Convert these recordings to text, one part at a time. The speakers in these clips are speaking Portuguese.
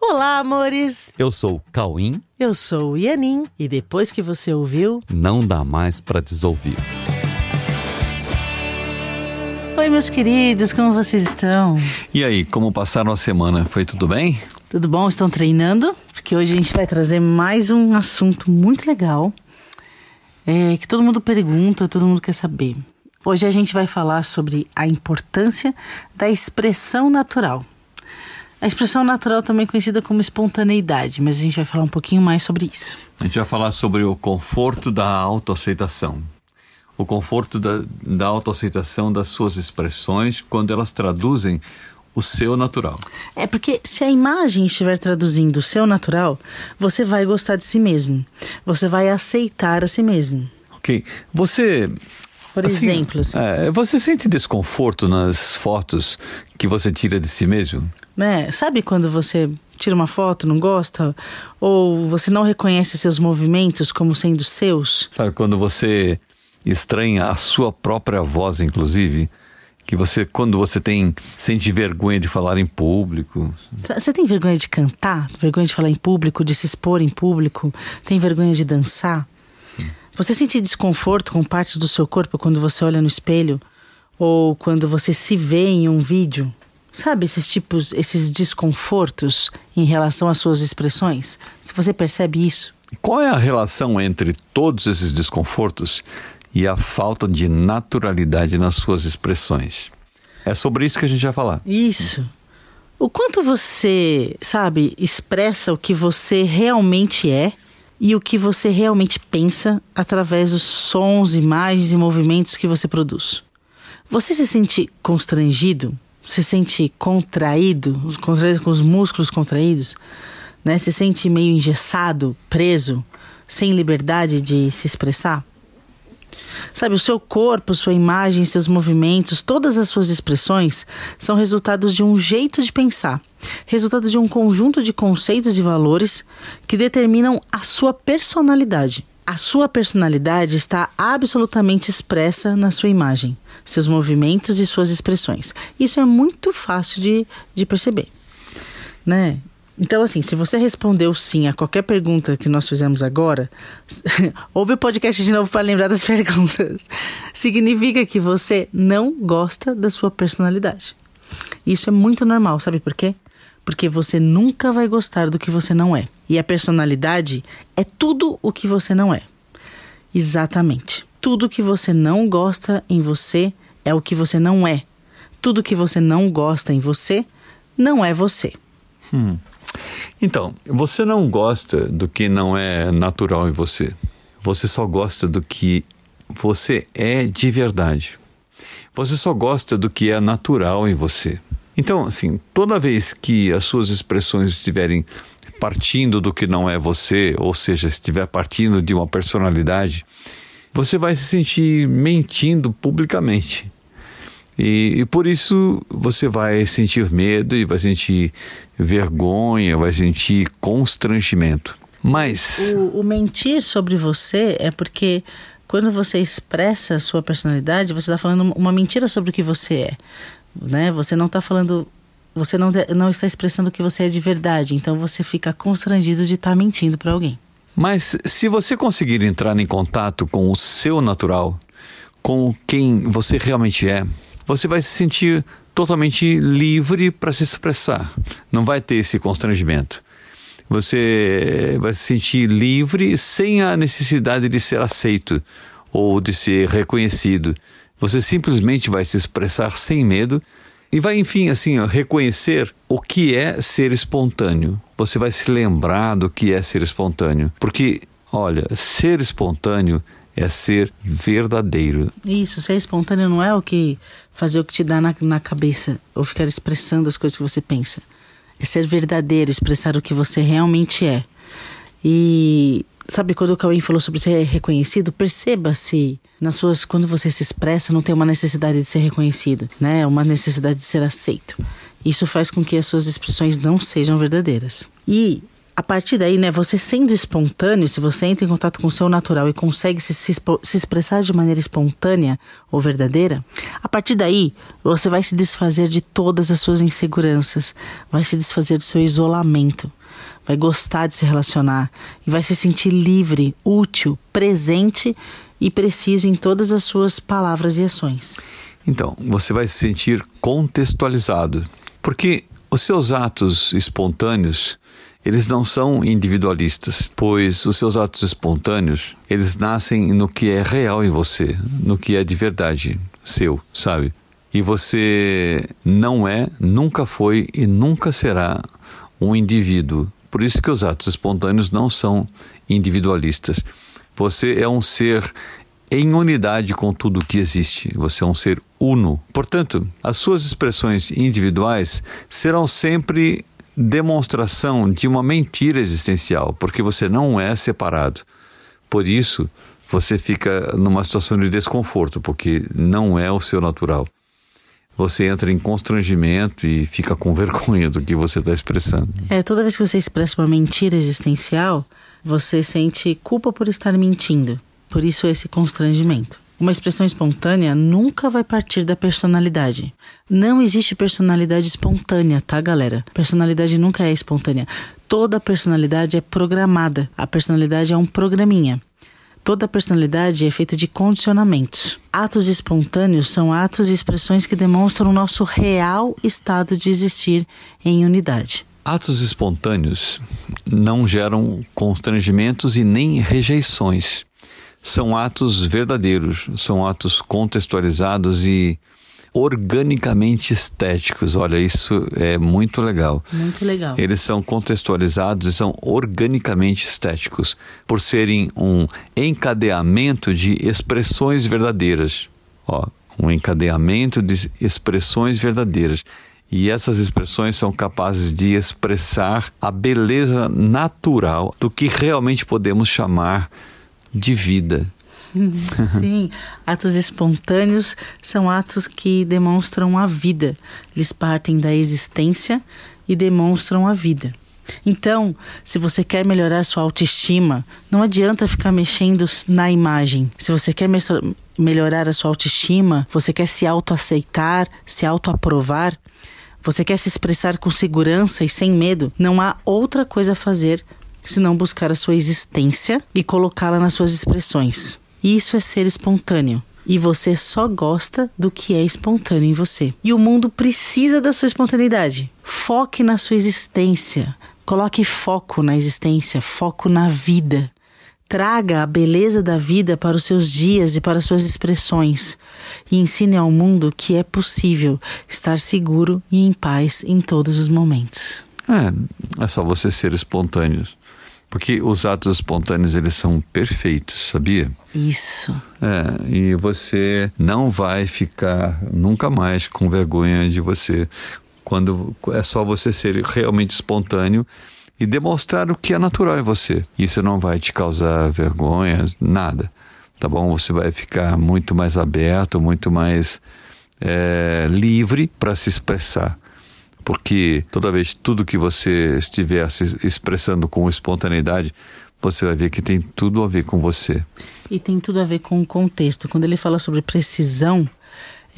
Olá, amores! Eu sou o Cauim. Eu sou o Ianin. E depois que você ouviu, Não dá mais pra desouvir. Oi, meus queridos, como vocês estão? E aí, como passaram a semana? Foi tudo bem? Tudo bom? Estão treinando? Porque hoje a gente vai trazer mais um assunto muito legal é, que todo mundo pergunta, todo mundo quer saber. Hoje a gente vai falar sobre a importância da expressão natural. A expressão natural também é conhecida como espontaneidade, mas a gente vai falar um pouquinho mais sobre isso. A gente vai falar sobre o conforto da autoaceitação. O conforto da, da autoaceitação das suas expressões quando elas traduzem o seu natural. É porque se a imagem estiver traduzindo o seu natural, você vai gostar de si mesmo. Você vai aceitar a si mesmo. Ok. Você. Por assim, exemplo, assim, é, você sente desconforto nas fotos que você tira de si mesmo? né? Sabe quando você tira uma foto, não gosta? Ou você não reconhece seus movimentos como sendo seus? Sabe, quando você estranha a sua própria voz, inclusive, que você, quando você tem, sente vergonha de falar em público. Você tem vergonha de cantar? Vergonha de falar em público, de se expor em público? Tem vergonha de dançar? Você sente desconforto com partes do seu corpo quando você olha no espelho? Ou quando você se vê em um vídeo? Sabe esses tipos, esses desconfortos em relação às suas expressões? Se você percebe isso? Qual é a relação entre todos esses desconfortos e a falta de naturalidade nas suas expressões? É sobre isso que a gente vai falar. Isso. O quanto você, sabe, expressa o que você realmente é e o que você realmente pensa através dos sons, imagens e movimentos que você produz. Você se sente constrangido? Se sente contraído, contraído com os músculos contraídos? Né? Se sente meio engessado, preso, sem liberdade de se expressar? Sabe, o seu corpo, sua imagem, seus movimentos, todas as suas expressões são resultados de um jeito de pensar, resultado de um conjunto de conceitos e valores que determinam a sua personalidade. A sua personalidade está absolutamente expressa na sua imagem, seus movimentos e suas expressões. Isso é muito fácil de, de perceber, né? Então, assim, se você respondeu sim a qualquer pergunta que nós fizemos agora, ouve o podcast de novo para lembrar das perguntas. Significa que você não gosta da sua personalidade. Isso é muito normal, sabe por quê? Porque você nunca vai gostar do que você não é. E a personalidade é tudo o que você não é. Exatamente. Tudo que você não gosta em você é o que você não é. Tudo que você não gosta em você não é você. Hum. Então, você não gosta do que não é natural em você. Você só gosta do que você é de verdade. Você só gosta do que é natural em você. Então, assim, toda vez que as suas expressões estiverem partindo do que não é você, ou seja, estiver partindo de uma personalidade, você vai se sentir mentindo publicamente. E, e, por isso você vai sentir medo e vai sentir vergonha, vai sentir constrangimento. Mas. O, o mentir sobre você é porque quando você expressa a sua personalidade, você está falando uma mentira sobre o que você é. Né? Você não está falando. Você não, não está expressando que você é de verdade. Então você fica constrangido de estar tá mentindo para alguém. Mas se você conseguir entrar em contato com o seu natural, com quem você realmente é, você vai se sentir totalmente livre para se expressar. Não vai ter esse constrangimento. Você vai se sentir livre sem a necessidade de ser aceito ou de ser reconhecido. Você simplesmente vai se expressar sem medo e vai, enfim, assim, ó, reconhecer o que é ser espontâneo. Você vai se lembrar do que é ser espontâneo. Porque, olha, ser espontâneo é ser verdadeiro. Isso, ser espontâneo não é o que fazer o que te dá na, na cabeça ou ficar expressando as coisas que você pensa. É ser verdadeiro, expressar o que você realmente é. E sabe quando o Cauê falou sobre ser reconhecido, perceba se nas suas quando você se expressa não tem uma necessidade de ser reconhecido, né? Uma necessidade de ser aceito. Isso faz com que as suas expressões não sejam verdadeiras. E a partir daí, né, você sendo espontâneo, se você entra em contato com o seu natural e consegue se, se, se, expressar de maneira espontânea ou verdadeira, a partir daí você vai se desfazer de todas as suas inseguranças, vai se desfazer do seu isolamento, vai gostar de se relacionar e vai se sentir livre, útil, presente e preciso em todas as suas palavras e ações. Então, você vai se sentir contextualizado, porque os seus atos espontâneos eles não são individualistas, pois os seus atos espontâneos, eles nascem no que é real em você, no que é de verdade seu, sabe? E você não é, nunca foi e nunca será um indivíduo. Por isso que os atos espontâneos não são individualistas. Você é um ser em unidade com tudo o que existe. Você é um ser uno. Portanto, as suas expressões individuais serão sempre demonstração de uma mentira existencial, porque você não é separado. Por isso, você fica numa situação de desconforto, porque não é o seu natural. Você entra em constrangimento e fica com vergonha do que você está expressando. É, toda vez que você expressa uma mentira existencial, você sente culpa por estar mentindo. Por isso, esse constrangimento. Uma expressão espontânea nunca vai partir da personalidade. Não existe personalidade espontânea, tá, galera? Personalidade nunca é espontânea. Toda personalidade é programada. A personalidade é um programinha. Toda personalidade é feita de condicionamentos. Atos espontâneos são atos e expressões que demonstram o nosso real estado de existir em unidade. Atos espontâneos não geram constrangimentos e nem rejeições são atos verdadeiros, são atos contextualizados e organicamente estéticos. Olha, isso é muito legal. Muito legal. Eles são contextualizados e são organicamente estéticos, por serem um encadeamento de expressões verdadeiras. Ó, um encadeamento de expressões verdadeiras. E essas expressões são capazes de expressar a beleza natural do que realmente podemos chamar de vida. Sim, atos espontâneos são atos que demonstram a vida. Eles partem da existência e demonstram a vida. Então, se você quer melhorar sua autoestima, não adianta ficar mexendo na imagem. Se você quer me melhorar a sua autoestima, você quer se autoaceitar, se autoaprovar, você quer se expressar com segurança e sem medo, não há outra coisa a fazer senão buscar a sua existência e colocá-la nas suas expressões. Isso é ser espontâneo. E você só gosta do que é espontâneo em você. E o mundo precisa da sua espontaneidade. Foque na sua existência. Coloque foco na existência, foco na vida. Traga a beleza da vida para os seus dias e para suas expressões. E ensine ao mundo que é possível estar seguro e em paz em todos os momentos. É, é só você ser espontâneo. Porque os atos espontâneos, eles são perfeitos, sabia? Isso. É, e você não vai ficar nunca mais com vergonha de você. Quando é só você ser realmente espontâneo e demonstrar o que é natural em você. Isso não vai te causar vergonha, nada. Tá bom? Você vai ficar muito mais aberto, muito mais é, livre para se expressar porque toda vez tudo que você estiver se expressando com espontaneidade, você vai ver que tem tudo a ver com você. E tem tudo a ver com o contexto. Quando ele fala sobre precisão,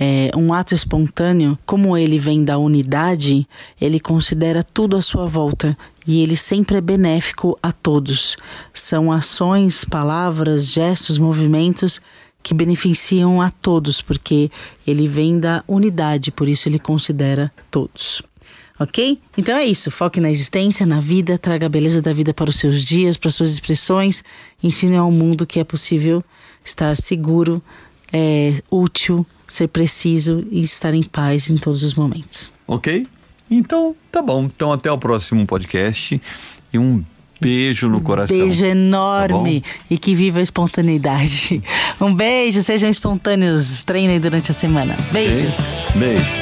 é, um ato espontâneo, como ele vem da unidade, ele considera tudo à sua volta e ele sempre é benéfico a todos. São ações, palavras, gestos, movimentos que beneficiam a todos, porque ele vem da unidade, por isso ele considera todos. Ok? Então é isso. Foque na existência, na vida, traga a beleza da vida para os seus dias, para as suas expressões. Ensine ao mundo que é possível estar seguro, é, útil, ser preciso e estar em paz em todos os momentos. Ok? Então, tá bom. Então, até o próximo podcast e um beijo no coração. Beijo enorme tá e que viva a espontaneidade. Um beijo, sejam espontâneos, treinem durante a semana. Beijos. Beijo. beijo.